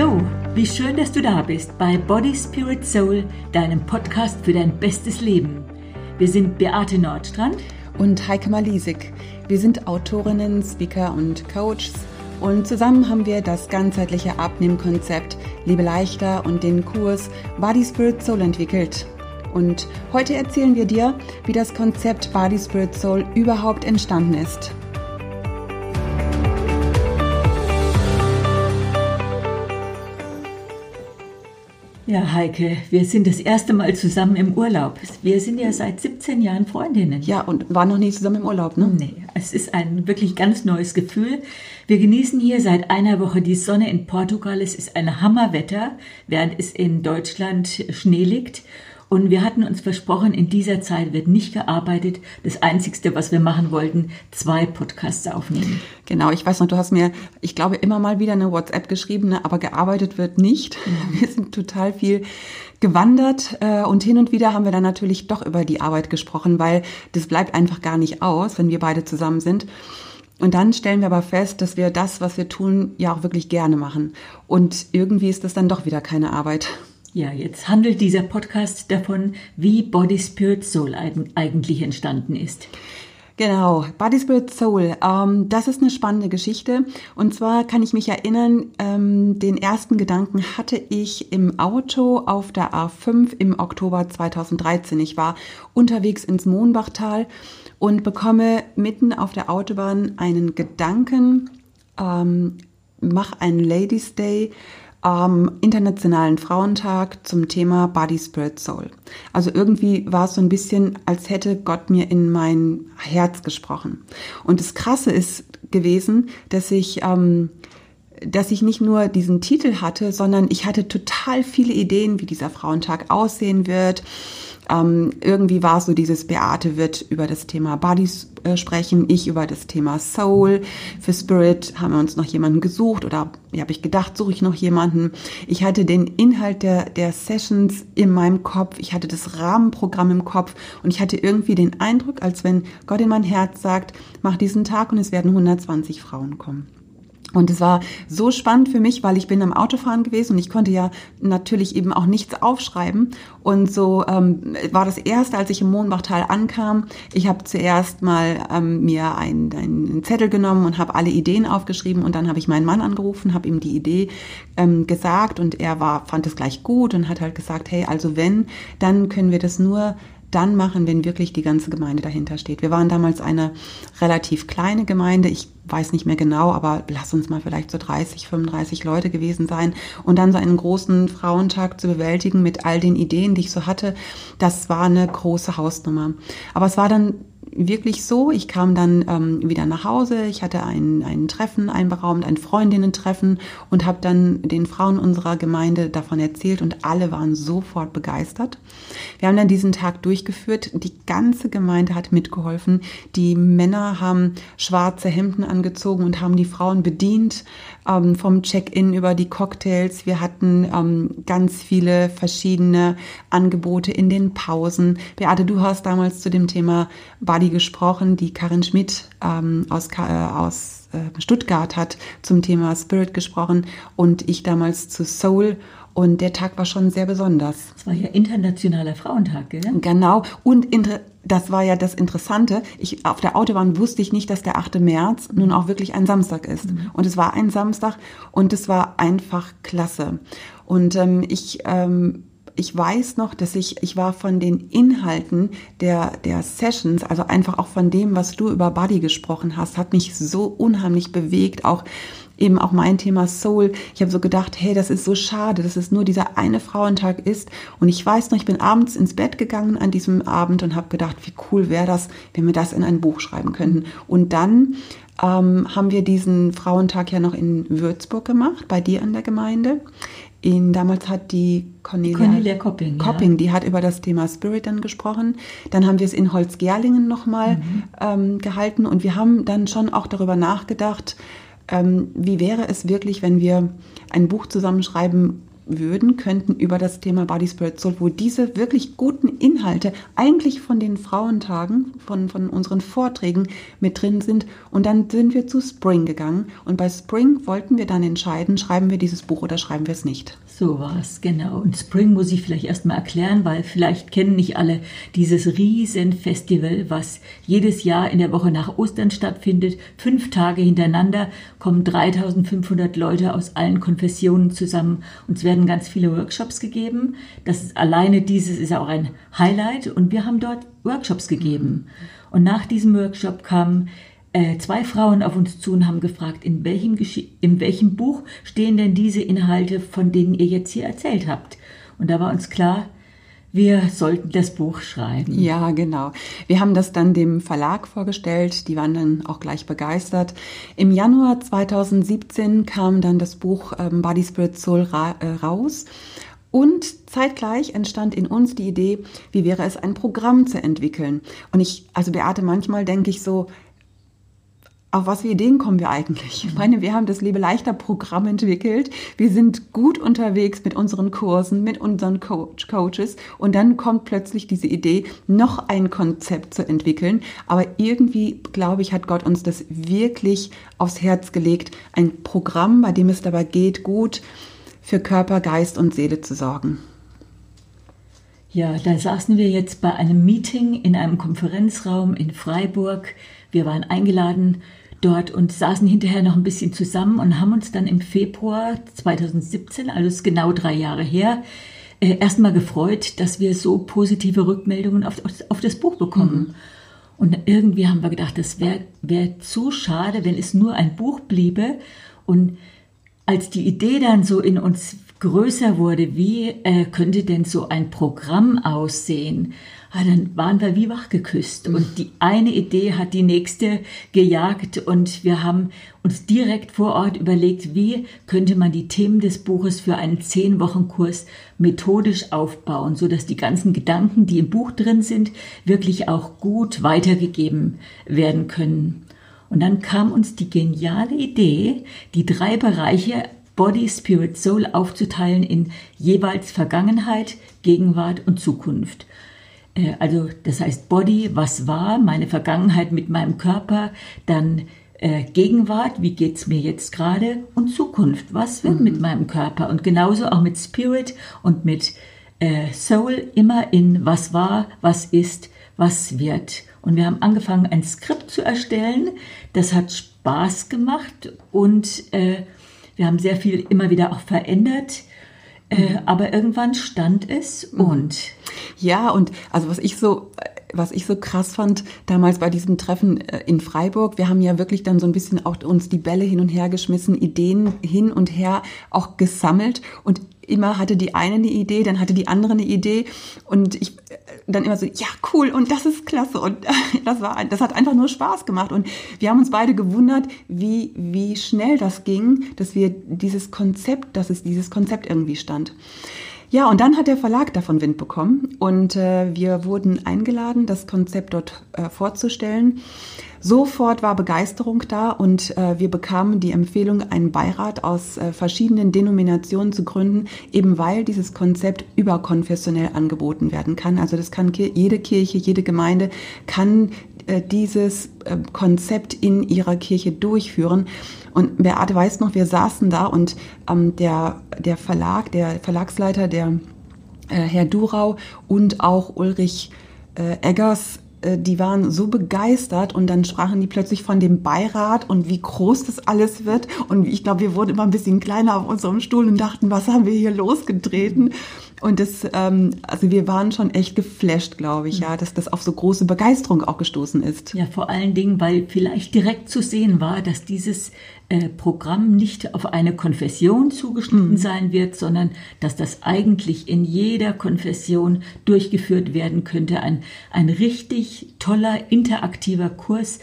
Hallo, wie schön, dass du da bist bei Body Spirit Soul, deinem Podcast für dein bestes Leben. Wir sind Beate Nordstrand und Heike Malisik. Wir sind Autorinnen, Speaker und Coaches und zusammen haben wir das ganzheitliche Abnehmkonzept Liebe leichter und den Kurs Body Spirit Soul entwickelt. Und heute erzählen wir dir, wie das Konzept Body Spirit Soul überhaupt entstanden ist. Ja, Heike, wir sind das erste Mal zusammen im Urlaub. Wir sind ja seit 17 Jahren Freundinnen. Ja, und waren noch nie zusammen im Urlaub, ne? Nee, es ist ein wirklich ganz neues Gefühl. Wir genießen hier seit einer Woche die Sonne in Portugal. Es ist ein Hammerwetter, während es in Deutschland Schnee liegt. Und wir hatten uns versprochen, in dieser Zeit wird nicht gearbeitet. Das Einzigste, was wir machen wollten, zwei Podcasts aufnehmen. Genau, ich weiß noch, du hast mir, ich glaube, immer mal wieder eine WhatsApp geschrieben, ne, aber gearbeitet wird nicht. Mhm. Wir sind total viel gewandert äh, und hin und wieder haben wir dann natürlich doch über die Arbeit gesprochen, weil das bleibt einfach gar nicht aus, wenn wir beide zusammen sind. Und dann stellen wir aber fest, dass wir das, was wir tun, ja auch wirklich gerne machen. Und irgendwie ist das dann doch wieder keine Arbeit. Ja, jetzt handelt dieser Podcast davon, wie Body Spirit Soul eigentlich entstanden ist. Genau, Body Spirit Soul. Ähm, das ist eine spannende Geschichte. Und zwar kann ich mich erinnern, ähm, den ersten Gedanken hatte ich im Auto auf der A5 im Oktober 2013. Ich war unterwegs ins Mohnbachtal und bekomme mitten auf der Autobahn einen Gedanken, ähm, mach einen Ladies Day am Internationalen Frauentag zum Thema Body, Spirit, Soul. Also irgendwie war es so ein bisschen, als hätte Gott mir in mein Herz gesprochen. Und das Krasse ist gewesen, dass ich, ähm, dass ich nicht nur diesen Titel hatte, sondern ich hatte total viele Ideen, wie dieser Frauentag aussehen wird ähm, irgendwie war so dieses Beate wird über das Thema Bodies äh, sprechen, ich über das Thema Soul. Für Spirit haben wir uns noch jemanden gesucht oder ja, habe ich gedacht, suche ich noch jemanden. Ich hatte den Inhalt der, der Sessions in meinem Kopf, ich hatte das Rahmenprogramm im Kopf und ich hatte irgendwie den Eindruck, als wenn Gott in mein Herz sagt, mach diesen Tag und es werden 120 Frauen kommen. Und es war so spannend für mich, weil ich bin am Autofahren gewesen und ich konnte ja natürlich eben auch nichts aufschreiben. Und so ähm, war das erste, als ich im Mohnbachtal ankam. Ich habe zuerst mal ähm, mir einen, einen Zettel genommen und habe alle Ideen aufgeschrieben und dann habe ich meinen Mann angerufen, habe ihm die Idee ähm, gesagt und er war fand es gleich gut und hat halt gesagt, hey, also wenn, dann können wir das nur dann machen, wenn wirklich die ganze Gemeinde dahinter steht. Wir waren damals eine relativ kleine Gemeinde. Ich weiß nicht mehr genau, aber lass uns mal vielleicht so 30, 35 Leute gewesen sein. Und dann so einen großen Frauentag zu bewältigen mit all den Ideen, die ich so hatte, das war eine große Hausnummer. Aber es war dann wirklich so. Ich kam dann ähm, wieder nach Hause. Ich hatte ein, ein Treffen einberaumt, ein Freundinnen-Treffen und habe dann den Frauen unserer Gemeinde davon erzählt und alle waren sofort begeistert. Wir haben dann diesen Tag durchgeführt. Die ganze Gemeinde hat mitgeholfen. Die Männer haben schwarze Hemden angezogen und haben die Frauen bedient ähm, vom Check-in über die Cocktails. Wir hatten ähm, ganz viele verschiedene Angebote in den Pausen. Beate, du hast damals zu dem Thema Body gesprochen, die Karin Schmidt ähm, aus, äh, aus äh, Stuttgart hat zum Thema Spirit gesprochen und ich damals zu Soul. Und der Tag war schon sehr besonders. Es war ja internationaler Frauentag, gell? Genau. Und das war ja das Interessante. Ich, auf der Autobahn wusste ich nicht, dass der 8. März nun auch wirklich ein Samstag ist. Mhm. Und es war ein Samstag und es war einfach klasse. Und ähm, ich ähm, ich weiß noch, dass ich, ich war von den Inhalten der, der Sessions, also einfach auch von dem, was du über Body gesprochen hast, hat mich so unheimlich bewegt, auch eben auch mein Thema Soul. Ich habe so gedacht, hey, das ist so schade, dass es nur dieser eine Frauentag ist. Und ich weiß noch, ich bin abends ins Bett gegangen an diesem Abend und habe gedacht, wie cool wäre das, wenn wir das in ein Buch schreiben könnten. Und dann ähm, haben wir diesen Frauentag ja noch in Würzburg gemacht, bei dir an der Gemeinde. In, damals hat die Cornelia, Cornelia Kopping, Kopping ja. die hat über das Thema Spirit dann gesprochen. Dann haben wir es in Holzgerlingen nochmal mhm. ähm, gehalten und wir haben dann schon auch darüber nachgedacht, ähm, wie wäre es wirklich, wenn wir ein Buch zusammenschreiben, würden, könnten über das Thema Body Spirit Soul, wo diese wirklich guten Inhalte eigentlich von den Frauentagen, von, von unseren Vorträgen mit drin sind. Und dann sind wir zu Spring gegangen. Und bei Spring wollten wir dann entscheiden, schreiben wir dieses Buch oder schreiben wir es nicht. So war es, genau. Und Spring muss ich vielleicht erstmal erklären, weil vielleicht kennen nicht alle dieses Riesenfestival, was jedes Jahr in der Woche nach Ostern stattfindet. Fünf Tage hintereinander kommen 3500 Leute aus allen Konfessionen zusammen und es werden ganz viele Workshops gegeben. Das ist alleine dieses ist auch ein Highlight und wir haben dort Workshops gegeben. Und nach diesem Workshop kamen äh, zwei Frauen auf uns zu und haben gefragt, in welchem, in welchem Buch stehen denn diese Inhalte, von denen ihr jetzt hier erzählt habt. Und da war uns klar, wir sollten das Buch schreiben. Ja, genau. Wir haben das dann dem Verlag vorgestellt. Die waren dann auch gleich begeistert. Im Januar 2017 kam dann das Buch ähm, Body Spirit Soul ra äh, raus. Und zeitgleich entstand in uns die Idee, wie wäre es, ein Programm zu entwickeln. Und ich, also Beate, manchmal denke ich so, auf was für Ideen kommen wir eigentlich? Ich meine, wir haben das Lebe leichter Programm entwickelt. Wir sind gut unterwegs mit unseren Kursen, mit unseren Coach, Coaches. Und dann kommt plötzlich diese Idee, noch ein Konzept zu entwickeln. Aber irgendwie, glaube ich, hat Gott uns das wirklich aufs Herz gelegt. Ein Programm, bei dem es dabei geht, gut für Körper, Geist und Seele zu sorgen. Ja, da saßen wir jetzt bei einem Meeting in einem Konferenzraum in Freiburg. Wir waren eingeladen dort und saßen hinterher noch ein bisschen zusammen und haben uns dann im Februar 2017, also ist genau drei Jahre her, äh, erstmal gefreut, dass wir so positive Rückmeldungen auf, auf das Buch bekommen. Mhm. Und irgendwie haben wir gedacht, das wäre wär zu schade, wenn es nur ein Buch bliebe. Und als die Idee dann so in uns größer wurde, wie äh, könnte denn so ein Programm aussehen? ah, dann waren wir wie wachgeküsst. Und die eine Idee hat die nächste gejagt und wir haben uns direkt vor Ort überlegt, wie könnte man die Themen des Buches für einen zehn Wochen Kurs methodisch aufbauen, so dass die ganzen Gedanken, die im Buch drin sind, wirklich auch gut weitergegeben werden können. Und dann kam uns die geniale Idee, die drei Bereiche Body, Spirit, Soul aufzuteilen in jeweils Vergangenheit, Gegenwart und Zukunft. Äh, also das heißt Body, was war, meine Vergangenheit mit meinem Körper, dann äh, Gegenwart, wie geht's mir jetzt gerade und Zukunft, was wird mhm. mit meinem Körper und genauso auch mit Spirit und mit äh, Soul immer in was war, was ist, was wird. Und wir haben angefangen, ein Skript zu erstellen. Das hat Spaß gemacht und äh, wir haben sehr viel immer wieder auch verändert. Äh, aber irgendwann stand es mhm. und. Ja, und also was ich so, was ich so krass fand damals bei diesem Treffen äh, in Freiburg, wir haben ja wirklich dann so ein bisschen auch uns die Bälle hin und her geschmissen, Ideen hin und her auch gesammelt und immer hatte die eine eine Idee, dann hatte die andere eine Idee und ich dann immer so, ja, cool und das ist klasse und das war, das hat einfach nur Spaß gemacht und wir haben uns beide gewundert, wie, wie schnell das ging, dass wir dieses Konzept, dass es dieses Konzept irgendwie stand. Ja, und dann hat der Verlag davon Wind bekommen und äh, wir wurden eingeladen, das Konzept dort äh, vorzustellen. Sofort war Begeisterung da und äh, wir bekamen die Empfehlung, einen Beirat aus äh, verschiedenen Denominationen zu gründen, eben weil dieses Konzept überkonfessionell angeboten werden kann. Also das kann jede Kirche, jede Gemeinde kann dieses äh, Konzept in ihrer Kirche durchführen. Und Beate weiß noch, wir saßen da und ähm, der, der Verlag, der Verlagsleiter, der äh, Herr Durau und auch Ulrich äh, Eggers äh, die waren so begeistert und dann sprachen die plötzlich von dem Beirat und wie groß das alles wird. Und ich glaube, wir wurden immer ein bisschen kleiner auf unserem Stuhl und dachten, was haben wir hier losgetreten? Und das, ähm, also wir waren schon echt geflasht, glaube ich, ja, dass das auf so große Begeisterung auch gestoßen ist. Ja, vor allen Dingen, weil vielleicht direkt zu sehen war, dass dieses äh, Programm nicht auf eine Konfession zugeschnitten mhm. sein wird, sondern dass das eigentlich in jeder Konfession durchgeführt werden könnte. Ein, ein richtig toller, interaktiver Kurs,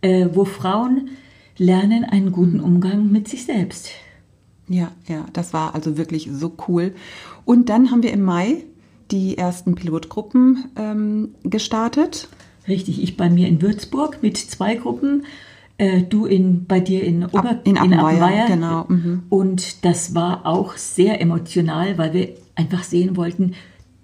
äh, wo Frauen lernen einen guten Umgang mit sich selbst. Ja, ja, das war also wirklich so cool. Und dann haben wir im Mai die ersten Pilotgruppen ähm, gestartet. Richtig, ich bei mir in Würzburg mit zwei Gruppen Äh, du in, bei dir in, Ober in Appenweier, genau. Mhm. Und das war auch sehr emotional, weil wir einfach sehen wollten,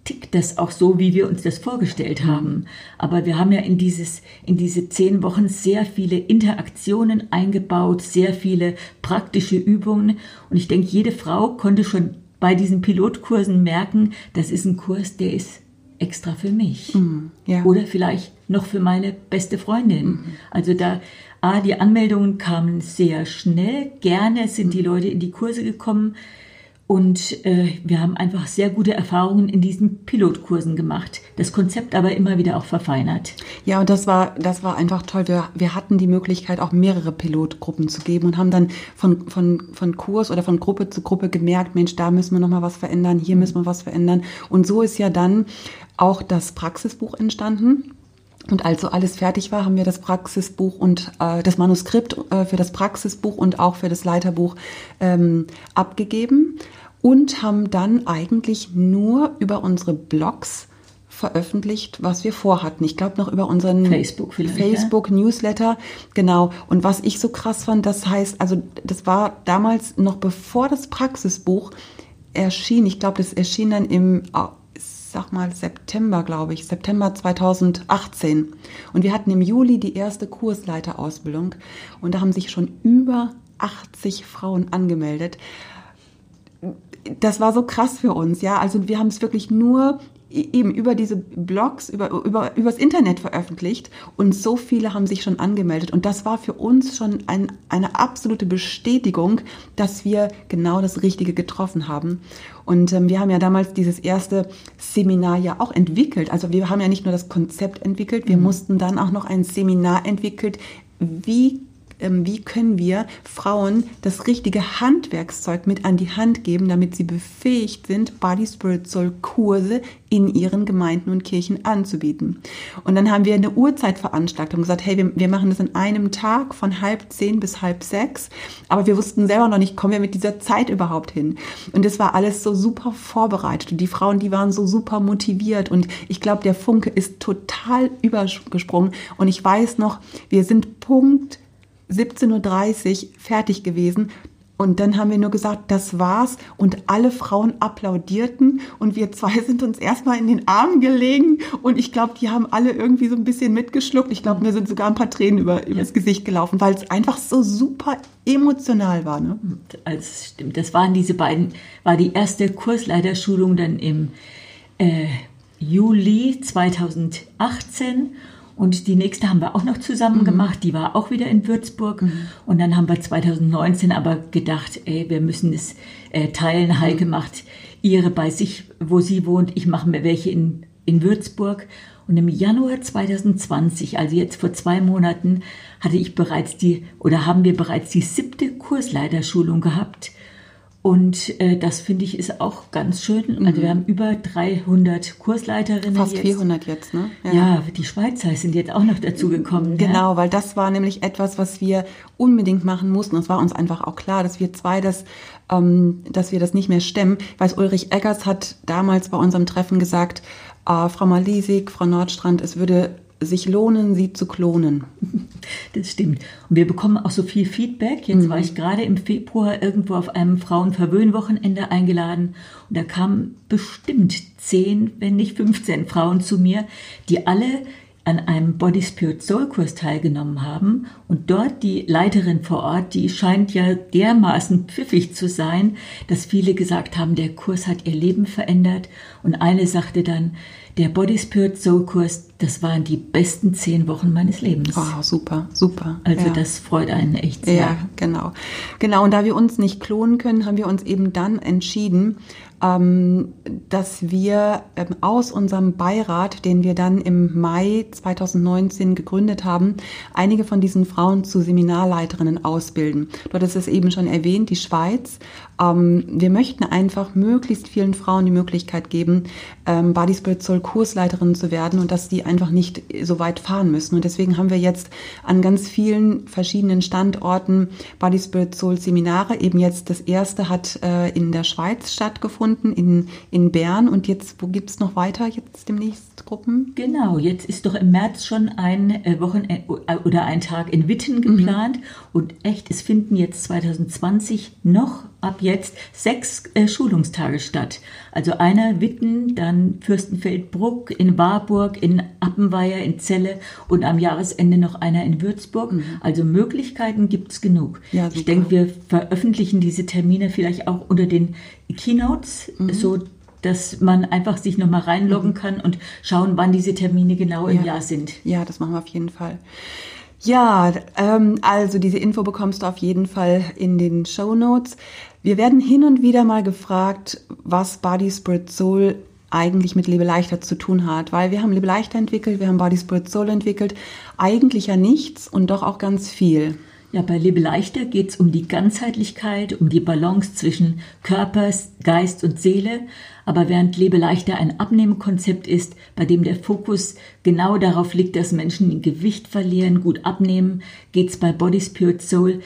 tickt das auch so, wie wir uns das vorgestellt haben. Aber wir haben ja in, dieses, in diese zehn Wochen sehr viele Interaktionen eingebaut, sehr viele praktische Übungen. Und ich denke, jede Frau konnte schon bei diesen Pilotkursen merken, das ist ein Kurs, der ist extra für mich. Mhm, ja. Oder vielleicht noch für meine beste Freundin. Mhm. Also da Ah, die Anmeldungen kamen sehr schnell. Gerne sind die Leute in die Kurse gekommen. Und äh, wir haben einfach sehr gute Erfahrungen in diesen Pilotkursen gemacht. Das Konzept aber immer wieder auch verfeinert. Ja, und das war, das war einfach toll. Wir, wir hatten die Möglichkeit, auch mehrere Pilotgruppen zu geben und haben dann von, von, von Kurs oder von Gruppe zu Gruppe gemerkt, Mensch, da müssen wir nochmal was verändern, hier müssen wir was verändern. Und so ist ja dann auch das Praxisbuch entstanden und als so alles fertig war, haben wir das Praxisbuch und äh, das Manuskript äh, für das Praxisbuch und auch für das Leiterbuch ähm, abgegeben und haben dann eigentlich nur über unsere Blogs veröffentlicht, was wir vorhatten. Ich glaube noch über unseren Facebook, Facebook ja? Newsletter, genau. Und was ich so krass fand, das heißt, also das war damals noch bevor das Praxisbuch erschien. Ich glaube, das erschien dann im sag mal September, glaube ich, September 2018. Und wir hatten im Juli die erste Kursleiterausbildung und da haben sich schon über 80 Frauen angemeldet. Das war so krass für uns, ja. Also wir haben es wirklich nur eben über diese Blogs, über, über, übers Internet veröffentlicht und so viele haben sich schon angemeldet. Und das war für uns schon ein, eine absolute Bestätigung, dass wir genau das Richtige getroffen haben. Und ähm, wir haben ja damals dieses erste Seminar ja auch entwickelt. Also wir haben ja nicht nur das Konzept entwickelt, wir mhm. mussten dann auch noch ein Seminar entwickelt, wie wie können wir Frauen das richtige Handwerkszeug mit an die Hand geben, damit sie befähigt sind, Body Spirit Soul Kurse in ihren Gemeinden und Kirchen anzubieten. Und dann haben wir eine Uhrzeitveranstaltung gesagt, hey, wir, wir machen das in einem Tag von halb zehn bis halb sechs, aber wir wussten selber noch nicht, kommen wir mit dieser Zeit überhaupt hin. Und es war alles so super vorbereitet und die Frauen, die waren so super motiviert und ich glaube, der Funke ist total übergesprungen und ich weiß noch, wir sind Punkt 17.30 Uhr fertig gewesen. Und dann haben wir nur gesagt, das war's. Und alle Frauen applaudierten. Und wir zwei sind uns erstmal in den Armen gelegen. Und ich glaube, die haben alle irgendwie so ein bisschen mitgeschluckt. Ich glaube, mir sind sogar ein paar Tränen über, übers Gesicht gelaufen, weil es einfach so super emotional war. Ne? Also, stimmt. Das waren diese beiden, war die erste Kursleiterschulung dann im äh, Juli 2018. Und die nächste haben wir auch noch zusammen mhm. gemacht. Die war auch wieder in Würzburg. Mhm. Und dann haben wir 2019 aber gedacht, ey, wir müssen es äh, teilen. Heike mhm. macht ihre bei sich, wo sie wohnt. Ich mache mir welche in, in Würzburg. Und im Januar 2020, also jetzt vor zwei Monaten, hatte ich bereits die, oder haben wir bereits die siebte Kursleiterschulung gehabt. Und äh, das finde ich ist auch ganz schön. Also mhm. wir haben über 300 Kursleiterinnen. Fast jetzt. 400 jetzt, ne? Ja. ja. die Schweizer sind jetzt auch noch dazu gekommen. Genau, ja. weil das war nämlich etwas, was wir unbedingt machen mussten. Es war uns einfach auch klar, dass wir zwei das, ähm, dass wir das nicht mehr stemmen. Ich weiß, Ulrich Eggers hat damals bei unserem Treffen gesagt, äh, Frau Malisig, Frau Nordstrand, es würde sich lohnen, sie zu klonen. Das stimmt. Und wir bekommen auch so viel Feedback. Jetzt mhm. war ich gerade im Februar irgendwo auf einem Frauenverwöhnwochenende eingeladen und da kamen bestimmt 10, wenn nicht 15 Frauen zu mir, die alle an einem Body Spirit Soul Kurs teilgenommen haben und dort die Leiterin vor Ort, die scheint ja dermaßen pfiffig zu sein, dass viele gesagt haben, der Kurs hat ihr Leben verändert und eine sagte dann, der Body Spirit Soul Kurs, das waren die besten zehn Wochen meines Lebens. Oh, super, super. Also ja. das freut einen echt sehr. Ja, genau. Genau, und da wir uns nicht klonen können, haben wir uns eben dann entschieden, ähm, dass wir ähm, aus unserem Beirat, den wir dann im Mai 2019 gegründet haben, einige von diesen Frauen zu Seminarleiterinnen ausbilden. Du hattest es eben schon erwähnt, die Schweiz. Ähm, wir möchten einfach möglichst vielen Frauen die Möglichkeit geben, Body Spirit Soul Kursleiterin zu werden und dass die einfach nicht so weit fahren müssen. Und deswegen haben wir jetzt an ganz vielen verschiedenen Standorten Body Spirit Soul Seminare. Eben jetzt das erste hat äh, in der Schweiz stattgefunden, in, in Bern. Und jetzt, wo gibt es noch weiter jetzt demnächst Gruppen? Genau, jetzt ist doch im März schon ein äh, Wochenende äh, oder ein Tag in Witten geplant. Mhm. Und echt, es finden jetzt 2020 noch ab jetzt sechs äh, Schulungstage statt. Also einer Witten, dann Fürstenfeldbruck, in Warburg, in Appenweier, in Celle und am Jahresende noch einer in Würzburg. Mhm. Also Möglichkeiten gibt es genug. Ja, ich denke, wir veröffentlichen diese Termine vielleicht auch unter den Keynotes, mhm. so dass man einfach sich nochmal reinloggen mhm. kann und schauen, wann diese Termine genau im Jahr sind. Ja, das machen wir auf jeden Fall. Ja, ähm, also diese Info bekommst du auf jeden Fall in den Show Notes. Wir werden hin und wieder mal gefragt, was Body Spirit Soul eigentlich mit Lebe leichter zu tun hat, weil wir haben Lebe leichter entwickelt, wir haben Body Spirit Soul entwickelt, eigentlich ja nichts und doch auch ganz viel. Ja, bei Lebe leichter geht es um die Ganzheitlichkeit, um die Balance zwischen Körper, Geist und Seele. Aber während Lebe leichter ein Abnehmkonzept ist, bei dem der Fokus genau darauf liegt, dass Menschen Gewicht verlieren, gut abnehmen, geht es bei Body Spirit Soul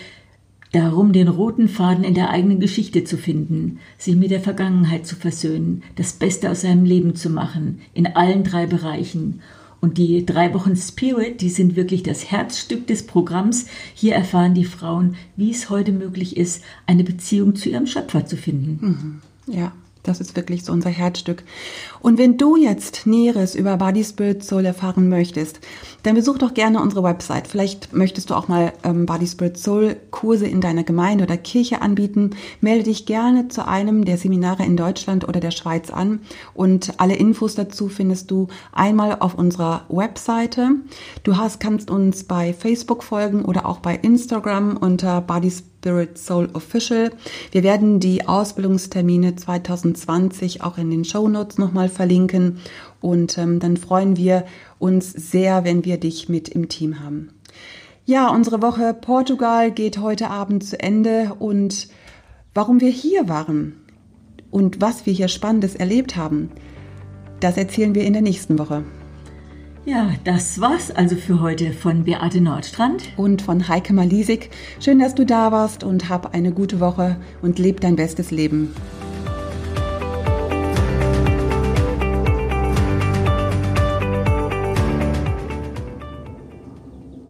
darum, den roten Faden in der eigenen Geschichte zu finden, sich mit der Vergangenheit zu versöhnen, das Beste aus seinem Leben zu machen, in allen drei Bereichen und die drei Wochen Spirit, die sind wirklich das Herzstück des Programms. Hier erfahren die Frauen, wie es heute möglich ist, eine Beziehung zu ihrem Schöpfer zu finden. Mhm. Ja, das ist wirklich so unser Herzstück. Und wenn du jetzt Näheres über Body Spirit Soul erfahren möchtest, dann besuch doch gerne unsere Website. Vielleicht möchtest du auch mal ähm, Body Spirit Soul Kurse in deiner Gemeinde oder Kirche anbieten. Melde dich gerne zu einem der Seminare in Deutschland oder der Schweiz an. Und alle Infos dazu findest du einmal auf unserer Webseite. Du hast, kannst uns bei Facebook folgen oder auch bei Instagram unter Body Spirit Soul Official. Wir werden die Ausbildungstermine 2020 auch in den Show Notes nochmal verlinken. Und ähm, dann freuen wir uns sehr, wenn wir dich mit im Team haben. Ja, unsere Woche Portugal geht heute Abend zu Ende und warum wir hier waren und was wir hier Spannendes erlebt haben, das erzählen wir in der nächsten Woche. Ja, das war's also für heute von Beate Nordstrand und von Heike Malisik. Schön, dass du da warst und hab eine gute Woche und leb dein bestes Leben.